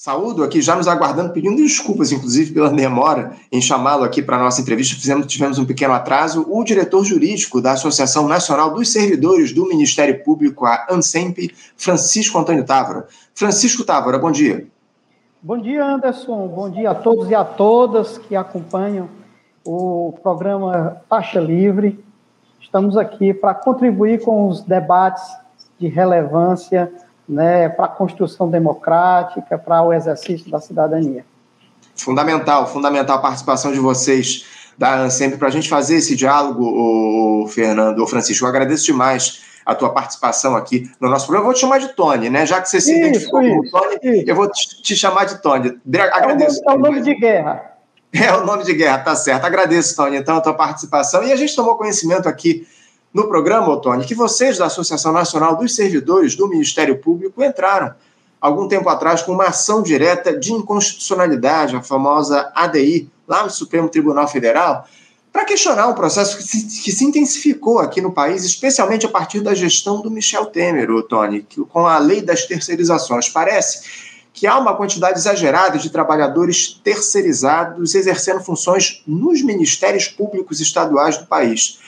Saúdo aqui, já nos aguardando, pedindo desculpas, inclusive, pela demora em chamá-lo aqui para a nossa entrevista. Fizemos, tivemos um pequeno atraso. O diretor jurídico da Associação Nacional dos Servidores do Ministério Público, a ANSEMP, Francisco Antônio Távora. Francisco Távora, bom dia. Bom dia, Anderson. Bom dia a todos e a todas que acompanham o programa Taxa Livre. Estamos aqui para contribuir com os debates de relevância né, para a construção democrática, para o exercício da cidadania. Fundamental, fundamental a participação de vocês da ANSEMP para a gente fazer esse diálogo, o Fernando, o Francisco. Eu agradeço demais a tua participação aqui no nosso programa. Eu vou te chamar de Tony, né? Já que você se isso, identificou isso, como Tony, isso. eu vou te, te, chamar de Tony. Agradeço. É o, nome, é o nome de guerra. É o nome de guerra, tá certo. Agradeço, Tony, então, a tua participação. E a gente tomou conhecimento aqui no programa, Otônio, que vocês da Associação Nacional dos Servidores do Ministério Público entraram algum tempo atrás com uma ação direta de inconstitucionalidade, a famosa ADI, lá no Supremo Tribunal Federal, para questionar um processo que se, que se, intensificou aqui no país, especialmente a partir da gestão do Michel Temer, que, com a lei das terceirizações. Parece que há uma quantidade exagerada de trabalhadores terceirizados exercendo funções nos ministérios públicos estaduais do país.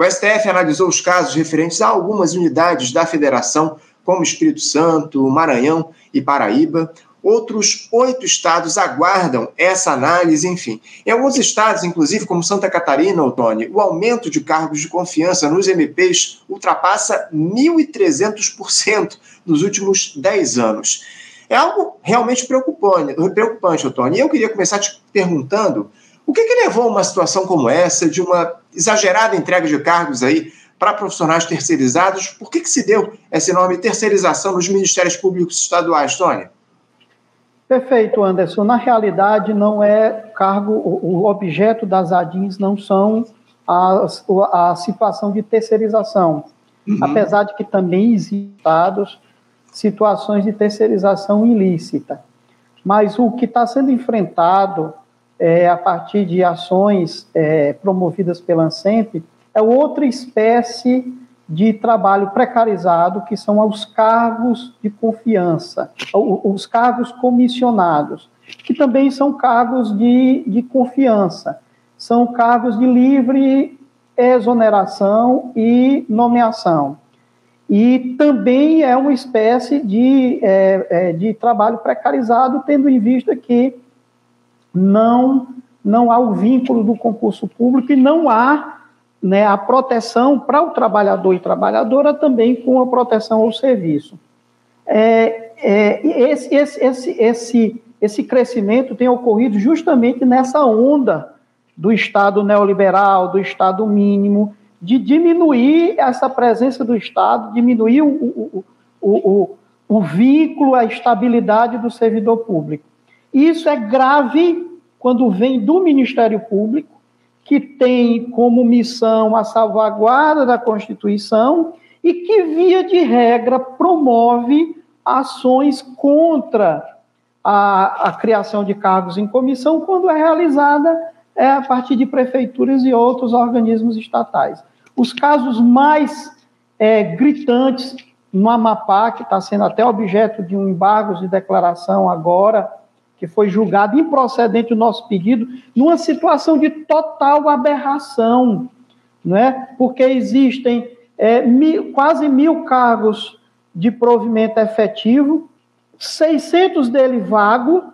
O STF analisou os casos referentes a algumas unidades da federação, como Espírito Santo, Maranhão e Paraíba. Outros oito estados aguardam essa análise, enfim. Em alguns estados, inclusive, como Santa Catarina, Otone, o aumento de cargos de confiança nos MPs ultrapassa 1.300% nos últimos 10 anos. É algo realmente preocupante, preocupante. E eu queria começar te perguntando o que, que levou a uma situação como essa, de uma exagerada entrega de cargos aí para profissionais terceirizados? Por que, que se deu essa enorme terceirização nos ministérios públicos estaduais, Tônia? Perfeito, Anderson. Na realidade, não é cargo, o objeto das ADINs não são a, a situação de terceirização, uhum. apesar de que também existem situações de terceirização ilícita. Mas o que está sendo enfrentado é, a partir de ações é, promovidas pela ANSEMP, é outra espécie de trabalho precarizado, que são os cargos de confiança, os cargos comissionados, que também são cargos de, de confiança, são cargos de livre exoneração e nomeação. E também é uma espécie de, é, é, de trabalho precarizado, tendo em vista que não, não há o vínculo do concurso público e não há né, a proteção para o trabalhador e trabalhadora também com a proteção ao serviço. É, é, esse, esse, esse, esse, esse crescimento tem ocorrido justamente nessa onda do Estado neoliberal, do Estado mínimo, de diminuir essa presença do Estado, diminuir o, o, o, o, o vínculo, a estabilidade do servidor público. Isso é grave quando vem do Ministério Público, que tem como missão a salvaguarda da Constituição e que, via de regra, promove ações contra a, a criação de cargos em comissão, quando é realizada é, a partir de prefeituras e outros organismos estatais. Os casos mais é, gritantes no Amapá, que está sendo até objeto de um embargo de declaração agora, que foi julgado improcedente o nosso pedido, numa situação de total aberração, não é? porque existem é, mil, quase mil cargos de provimento efetivo, 600 dele vago,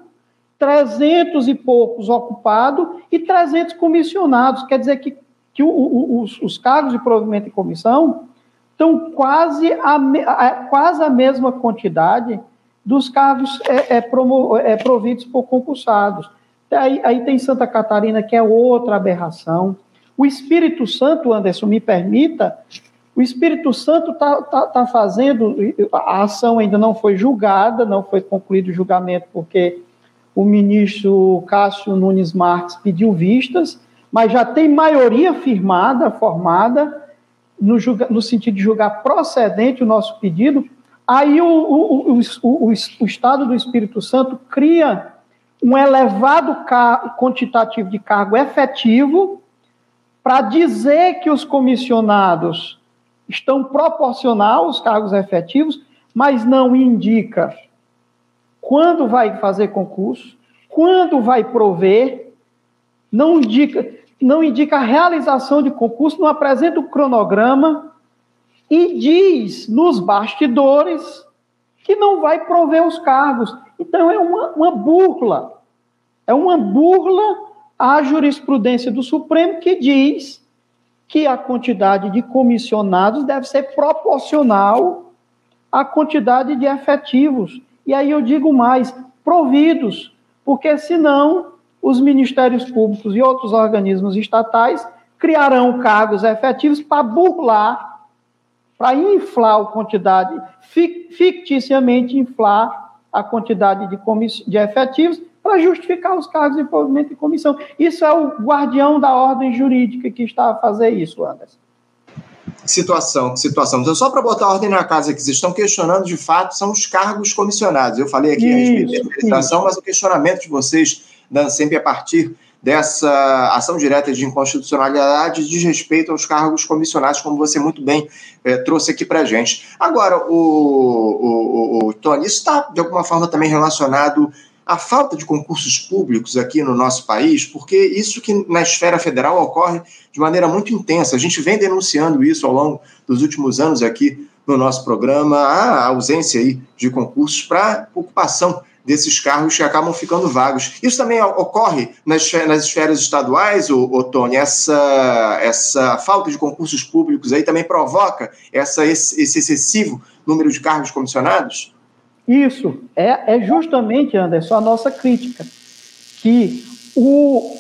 300 e poucos ocupados e 300 comissionados. Quer dizer que, que o, o, os, os, cargos de provimento e comissão estão quase a, a, quase a mesma quantidade dos cargos é, é, promo, é, providos por concursados. Aí, aí tem Santa Catarina, que é outra aberração. O Espírito Santo, Anderson, me permita, o Espírito Santo está tá, tá fazendo, a ação ainda não foi julgada, não foi concluído o julgamento, porque o ministro Cássio Nunes Marques pediu vistas, mas já tem maioria firmada, formada, no, julga, no sentido de julgar procedente o nosso pedido, Aí o, o, o, o, Estado do Espírito Santo cria um elevado quantitativo de cargo efetivo para dizer que os comissionados estão proporcional aos cargos efetivos, mas não indica quando vai fazer concurso, quando vai prover, não indica, não indica a realização de concurso, não apresenta o cronograma e diz nos bastidores que não vai prover os cargos. Então é uma, uma burla. É uma burla à jurisprudência do Supremo que diz que a quantidade de comissionados deve ser proporcional à quantidade de efetivos. E aí eu digo mais, providos, porque senão os ministérios públicos e outros organismos estatais criarão cargos efetivos para burlar, para inflar a quantidade, ficticiamente inflar a quantidade de, de efetivos para justificar os cargos de provimento e comissão. Isso é o guardião da ordem jurídica que está a fazer isso, Anderson. Situação, situação. Então, só para botar ordem na casa que vocês estão questionando, de fato, são os cargos comissionados. Eu falei aqui isso, a respeito da mas o questionamento de vocês, dando sempre a partir dessa ação direta de inconstitucionalidade diz respeito aos cargos comissionados, como você muito bem é, trouxe aqui para gente. Agora, o, o, o, o Tony, isso está, de alguma forma, também relacionado a falta de concursos públicos aqui no nosso país, porque isso que na esfera federal ocorre de maneira muito intensa. A gente vem denunciando isso ao longo dos últimos anos aqui no nosso programa, a ausência aí de concursos para ocupação desses cargos que acabam ficando vagos. Isso também ocorre nas, nas esferas estaduais, o, Tony, essa, essa falta de concursos públicos aí também provoca essa, esse, esse excessivo número de cargos comissionados? Isso é, é justamente, Anderson, a nossa crítica, que o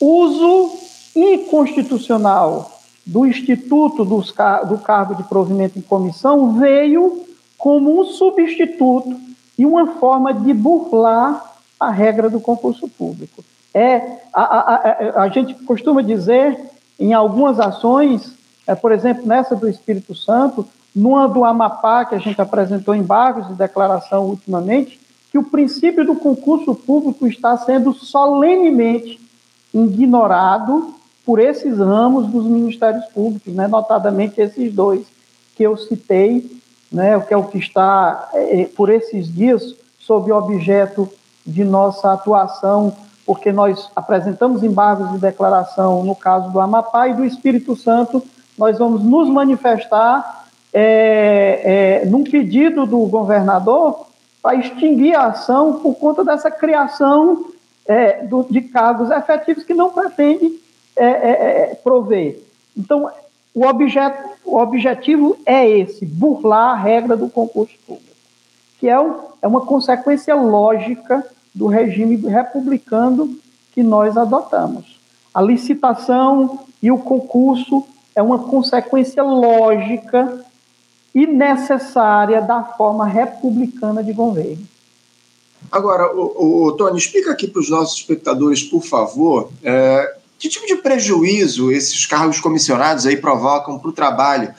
uso inconstitucional do Instituto dos, do Cargo de Provimento em Comissão veio como um substituto e uma forma de burlar a regra do concurso público. É, a, a, a, a gente costuma dizer, em algumas ações, é, por exemplo, nessa do Espírito Santo, numa do Amapá, que a gente apresentou em Barros de declaração ultimamente, que o princípio do concurso público está sendo solenemente ignorado por esses ramos dos ministérios públicos, né? notadamente esses dois que eu citei, né? que é o que está, é, por esses dias, sob objeto de nossa atuação, porque nós apresentamos embargos de declaração no caso do Amapá e do Espírito Santo, nós vamos nos manifestar é, é, num pedido do governador para extinguir a ação por conta dessa criação é, do, de cargos efetivos que não pretende é, é, é, prover. Então, o, objeto, o objetivo é esse, burlar a regra do concurso público, que é, um, é uma consequência lógica do regime republicano que nós adotamos. A licitação e o concurso é uma consequência lógica e necessária da forma republicana de governo. Agora, o, o Tony, explica aqui para os nossos espectadores, por favor, é, que tipo de prejuízo esses cargos comissionados aí provocam para o trabalho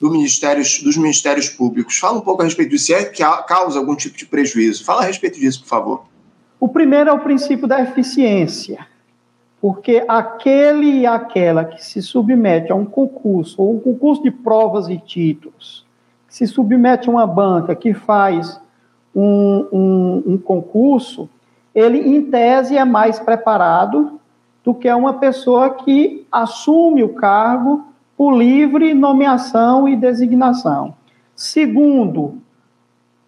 do ministérios, dos ministérios públicos? Fala um pouco a respeito disso, se é que causa algum tipo de prejuízo. Fala a respeito disso, por favor. O primeiro é o princípio da eficiência, porque aquele e aquela que se submete a um concurso, ou um concurso de provas e títulos, se submete a uma banca que faz um, um, um concurso, ele, em tese, é mais preparado do que uma pessoa que assume o cargo por livre nomeação e designação. Segundo,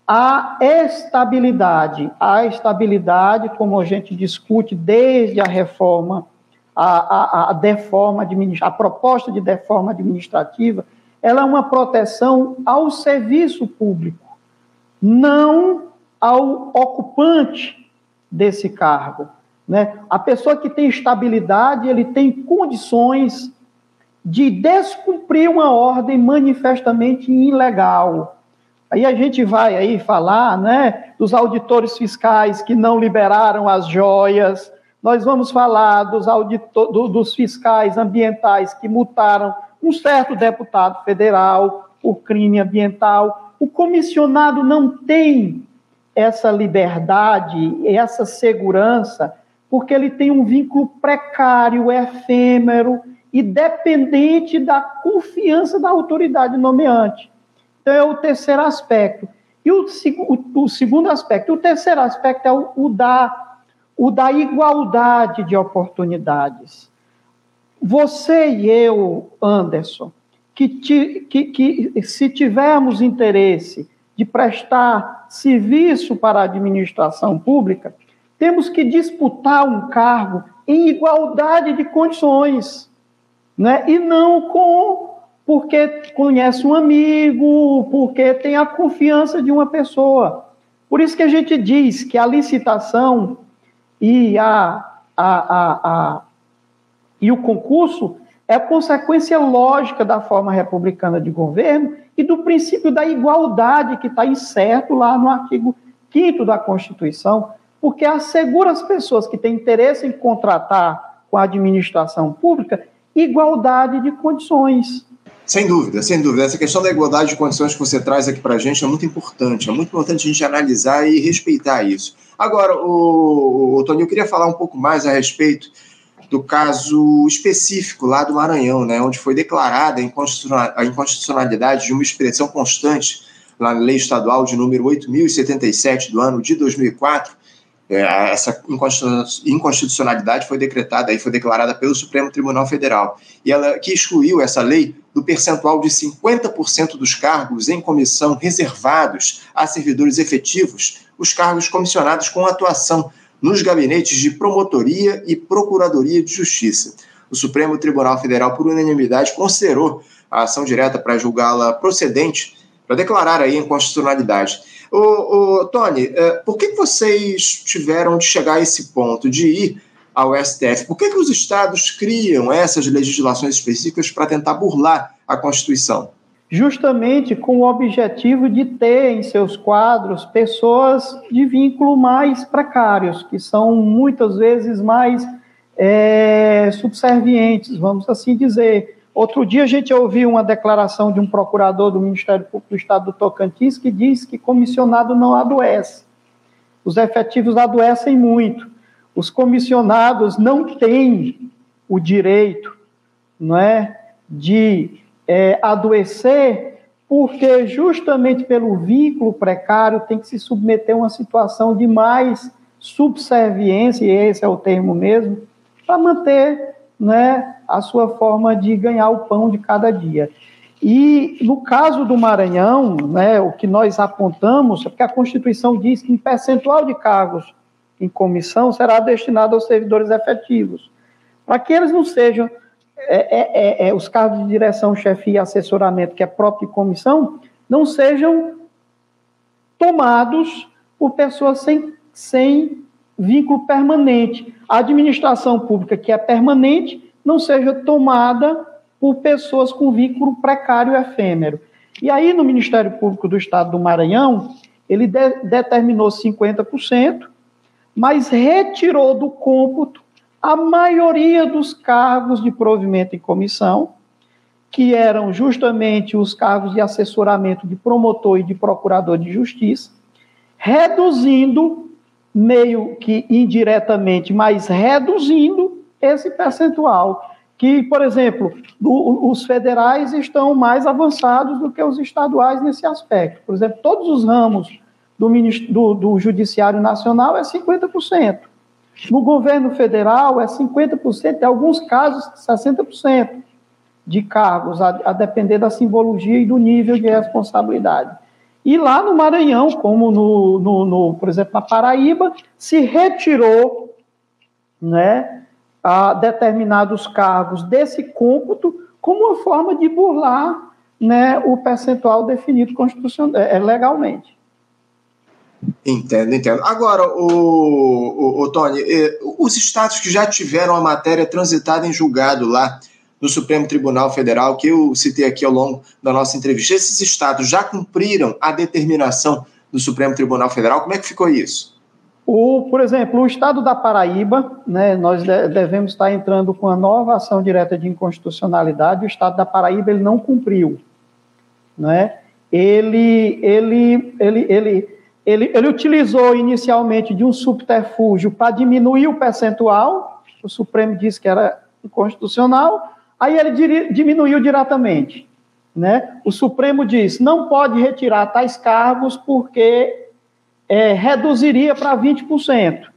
a estabilidade. A estabilidade, como a gente discute desde a reforma, a, a, a, deforma a proposta de deforma administrativa, ela é uma proteção ao serviço público, não ao ocupante desse cargo. Né? A pessoa que tem estabilidade, ele tem condições de descumprir uma ordem manifestamente ilegal. Aí a gente vai aí falar, né, dos auditores fiscais que não liberaram as joias. Nós vamos falar dos, auditor, do, dos fiscais ambientais que multaram um certo deputado federal por crime ambiental. O comissionado não tem essa liberdade, essa segurança, porque ele tem um vínculo precário, efêmero e dependente da confiança da autoridade nomeante. Então, é o terceiro aspecto. E o, o, o segundo aspecto, o terceiro aspecto é o, o, da, o da igualdade de oportunidades. Você e eu, Anderson, que, ti, que, que se tivermos interesse de prestar serviço para a administração pública, temos que disputar um cargo em igualdade de condições, né? e não com porque conhece um amigo, porque tem a confiança de uma pessoa. Por isso que a gente diz que a licitação e, a, a, a, a e o concurso é consequência lógica da forma republicana de governo e do princípio da igualdade que está incerto lá no artigo 5 da Constituição, porque assegura às pessoas que têm interesse em contratar com a administração pública igualdade de condições. Sem dúvida, sem dúvida. Essa questão da igualdade de condições que você traz aqui para a gente é muito importante. É muito importante a gente analisar e respeitar isso. Agora, o, o Tony, eu queria falar um pouco mais a respeito do caso específico lá do Maranhão, né, onde foi declarada a inconstitucionalidade de uma expressão constante na lei estadual de número 8.077 do ano de 2004, é, essa inconstitucionalidade foi decretada e foi declarada pelo Supremo Tribunal Federal e ela que excluiu essa lei do percentual de 50% dos cargos em comissão reservados a servidores efetivos, os cargos comissionados com atuação nos gabinetes de promotoria e procuradoria de justiça. O Supremo Tribunal Federal, por unanimidade, considerou a ação direta para julgá-la procedente, para declarar aí a inconstitucionalidade. Ô, ô, Tony, é, por que vocês tiveram de chegar a esse ponto de ir ao STF? Por que, que os estados criam essas legislações específicas para tentar burlar a Constituição? Justamente com o objetivo de ter em seus quadros pessoas de vínculo mais precários, que são muitas vezes mais é, subservientes, vamos assim dizer Outro dia a gente ouviu uma declaração de um procurador do Ministério Público do Estado do Tocantins que diz que comissionado não adoece. Os efetivos adoecem muito. Os comissionados não têm o direito não é, de é, adoecer, porque justamente pelo vínculo precário tem que se submeter a uma situação de mais subserviência, e esse é o termo mesmo, para manter né, a sua forma de ganhar o pão de cada dia. E no caso do Maranhão, né, o que nós apontamos é porque a Constituição diz que um percentual de cargos em comissão será destinado aos servidores efetivos, para que eles não sejam é, é, é, é os cargos de direção, chefia e assessoramento, que é próprio de comissão, não sejam tomados por pessoas sem, sem vínculo permanente. A administração pública, que é permanente, não seja tomada por pessoas com vínculo precário efêmero. E aí, no Ministério Público do Estado do Maranhão, ele de determinou 50%, mas retirou do cômputo a maioria dos cargos de provimento em comissão, que eram justamente os cargos de assessoramento de promotor e de procurador de justiça, reduzindo, meio que indiretamente, mas reduzindo esse percentual. Que, por exemplo, do, os federais estão mais avançados do que os estaduais nesse aspecto. Por exemplo, todos os ramos do, do, do Judiciário Nacional é 50%. No governo federal é 50%, em alguns casos 60% de cargos, a, a, depender da simbologia e do nível de responsabilidade. E lá no Maranhão, como no, no, no por exemplo, na Paraíba, se retirou né, a determinados cargos desse cômputo como uma forma de burlar né, o percentual definido constitucional, é, legalmente. Entendo, entendo. Agora, o, o, o, Tony, eh, os estados que já tiveram a matéria transitada em julgado lá no Supremo Tribunal Federal, que eu citei aqui ao longo da nossa entrevista, esses estados já cumpriram a determinação do Supremo Tribunal Federal? Como é que ficou isso? O, por exemplo, o estado da Paraíba, né, nós devemos estar entrando com a nova ação direta de inconstitucionalidade, o estado da Paraíba ele não cumpriu. Né? Ele, ele, ele, ele, ele, ele utilizou inicialmente de um subterfúgio para diminuir o percentual, o Supremo disse que era inconstitucional, aí ele diminuiu diretamente. né, o Supremo diz não pode retirar tais cargos porque é, reduziria para 20%.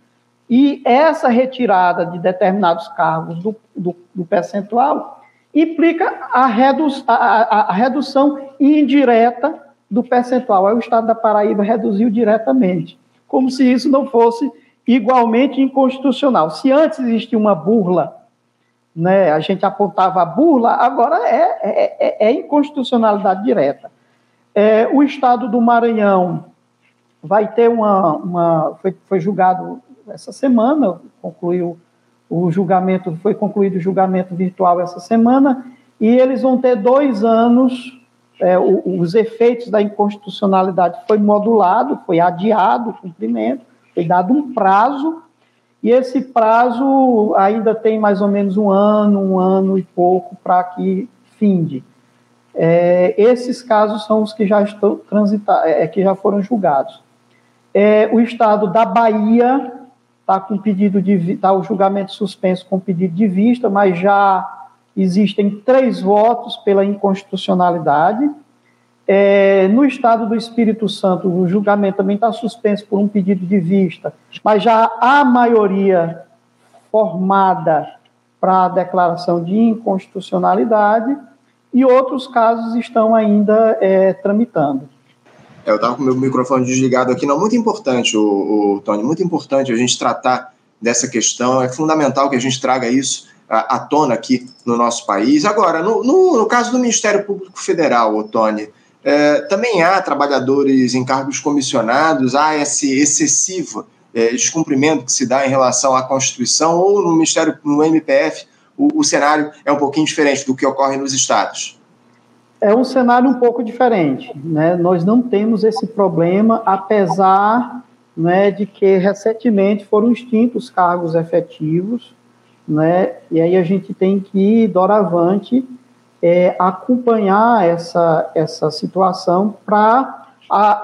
E essa retirada de determinados cargos do, do, do percentual implica a, redu a, a, redução indireta do percentual. Aí o Estado da Paraíba reduziu diretamente, como se isso não fosse igualmente inconstitucional. Se antes existia uma burla, né, a gente apontava a burla, agora é, é, é, é inconstitucionalidade direta. É, o Estado do Maranhão vai ter uma. uma foi, foi julgado essa semana, concluiu o julgamento, foi concluído o julgamento virtual essa semana, e eles vão ter dois anos, é, os efeitos da inconstitucionalidade foi modulado, foi adiado o cumprimento, foi dado um prazo, e esse prazo ainda tem mais ou menos um ano, um ano e pouco para que finde. É, esses casos são os que já estão transitar, é, que já foram julgados. É, o estado da Bahia está com pedido de está o julgamento suspenso com pedido de vista, mas já existem três votos pela inconstitucionalidade. É, no estado do Espírito Santo, o julgamento também está suspenso por um pedido de vista, mas já há maioria formada para a declaração de inconstitucionalidade e outros casos estão ainda é, tramitando. É, eu estava com o meu microfone desligado aqui. Não, muito importante, o, o, Tony, muito importante a gente tratar dessa questão. É fundamental que a gente traga isso à, à tona aqui no nosso país. Agora, no, no, no, caso do Ministério Público Federal, o Tony, é, também há trabalhadores em cargos comissionados, há esse excessivo é, descumprimento que se dá em relação à Constituição, ou no Ministério, no MPF, o, o cenário é um pouquinho diferente do que ocorre nos estados é um cenário um pouco diferente. Né? Nós não temos esse problema, apesar né, de que recentemente foram extintos cargos efetivos, né? e aí a gente tem que, doravante, é, acompanhar essa, essa situação para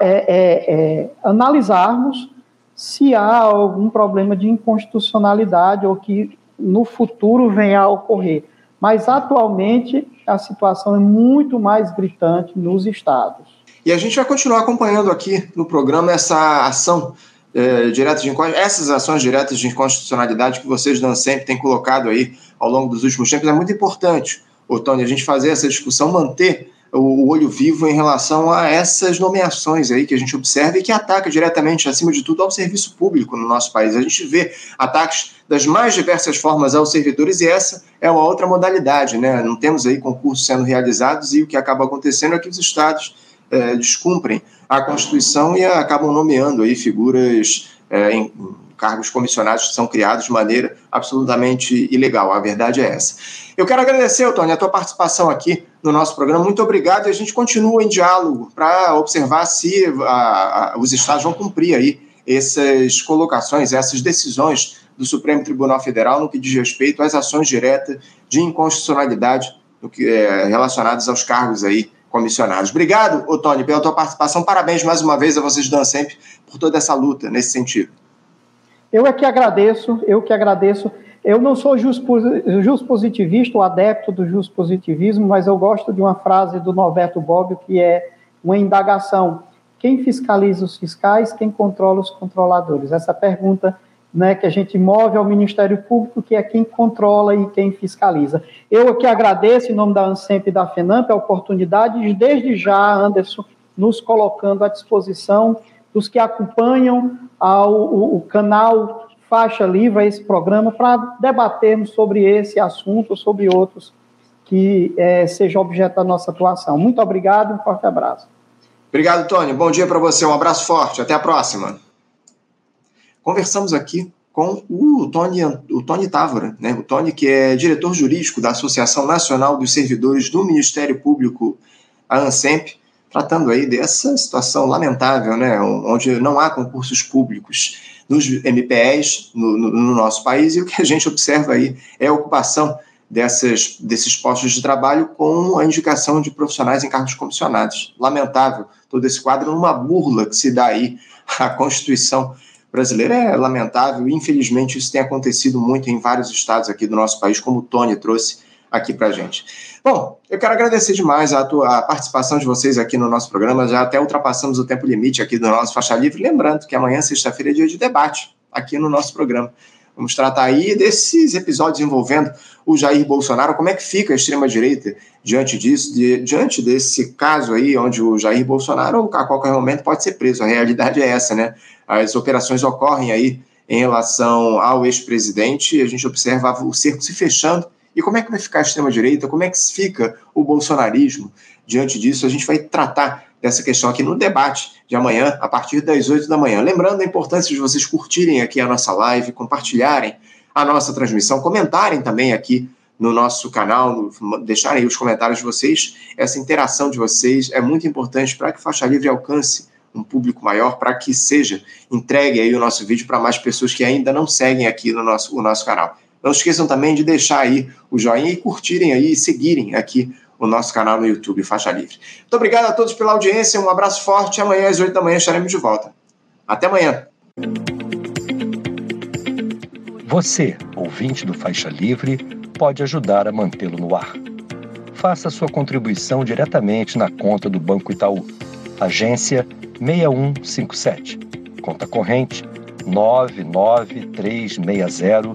é, é, é, analisarmos se há algum problema de inconstitucionalidade ou que no futuro venha a ocorrer. Mas atualmente a situação é muito mais gritante nos estados. E a gente vai continuar acompanhando aqui no programa essa ação é, direta de essas ações diretas de inconstitucionalidade que vocês sempre têm colocado aí ao longo dos últimos tempos. É muito importante, Tony, a gente fazer essa discussão, manter o olho vivo em relação a essas nomeações aí que a gente observa e que ataca diretamente, acima de tudo, ao serviço público no nosso país. A gente vê ataques das mais diversas formas aos servidores e essa é uma outra modalidade, né? Não temos aí concursos sendo realizados e o que acaba acontecendo é que os estados é, descumprem a Constituição e acabam nomeando aí figuras é, em cargos comissionados que são criados de maneira absolutamente ilegal. A verdade é essa. Eu quero agradecer, Tony, a tua participação aqui no nosso programa. Muito obrigado e a gente continua em diálogo para observar se a, a, os estados vão cumprir aí essas colocações, essas decisões do Supremo Tribunal Federal no que diz respeito às ações diretas de inconstitucionalidade no que, é, relacionadas aos cargos aí comissionados. Obrigado, Tony, pela tua participação. Parabéns mais uma vez a vocês, Dan, sempre, por toda essa luta nesse sentido. Eu é que agradeço, eu que agradeço. Eu não sou just, just positivista, o adepto do just positivismo, mas eu gosto de uma frase do Norberto Bobbio que é uma indagação. Quem fiscaliza os fiscais, quem controla os controladores? Essa pergunta né, que a gente move ao Ministério Público, que é quem controla e quem fiscaliza. Eu aqui agradeço, em nome da ANSEMP e da FENAMP, a oportunidade de, desde já, Anderson, nos colocando à disposição dos que acompanham ao, o, o canal Faixa Livre, esse programa, para debatermos sobre esse assunto, sobre outros que é, sejam objeto da nossa atuação. Muito obrigado, um forte abraço. Obrigado, Tony. Bom dia para você, um abraço forte, até a próxima. Conversamos aqui com o Tony, o Tony Távora, né? o Tony que é diretor jurídico da Associação Nacional dos Servidores do Ministério Público, a ANSEMP, tratando aí dessa situação lamentável, né, onde não há concursos públicos nos MPEs no, no, no, nosso país, e o que a gente observa aí é a ocupação dessas, desses postos de trabalho com a indicação de profissionais em cargos comissionados. Lamentável todo esse quadro, numa burla que se dá aí à Constituição brasileira. É lamentável, infelizmente isso tem acontecido muito em vários estados aqui do nosso país, como o Tony trouxe aqui para gente. Bom, eu quero agradecer demais a, tua, a participação de vocês aqui no nosso programa. Já até ultrapassamos o tempo limite aqui do nosso Faixa Livre. Lembrando que amanhã, sexta-feira, é dia de debate aqui no nosso programa. Vamos tratar aí desses episódios envolvendo o Jair Bolsonaro, como é que fica a extrema-direita diante disso, de, diante desse caso aí, onde o Jair Bolsonaro, a qualquer momento, pode ser preso. A realidade é essa, né? As operações ocorrem aí em relação ao ex-presidente, a gente observa o cerco se fechando. E como é que vai ficar a extrema-direita? Como é que fica o bolsonarismo diante disso? A gente vai tratar dessa questão aqui no debate de amanhã, a partir das 8 da manhã. Lembrando a importância de vocês curtirem aqui a nossa live, compartilharem a nossa transmissão, comentarem também aqui no nosso canal, deixarem aí os comentários de vocês. Essa interação de vocês é muito importante para que Faixa Livre alcance um público maior, para que seja entregue aí o nosso vídeo para mais pessoas que ainda não seguem aqui no nosso, o nosso canal. Não esqueçam também de deixar aí o joinha e curtirem aí e seguirem aqui o nosso canal no YouTube, Faixa Livre. Muito obrigado a todos pela audiência, um abraço forte. Amanhã às 8 da manhã estaremos de volta. Até amanhã. Você, ouvinte do Faixa Livre, pode ajudar a mantê-lo no ar. Faça sua contribuição diretamente na conta do Banco Itaú. Agência 6157. Conta corrente 99360,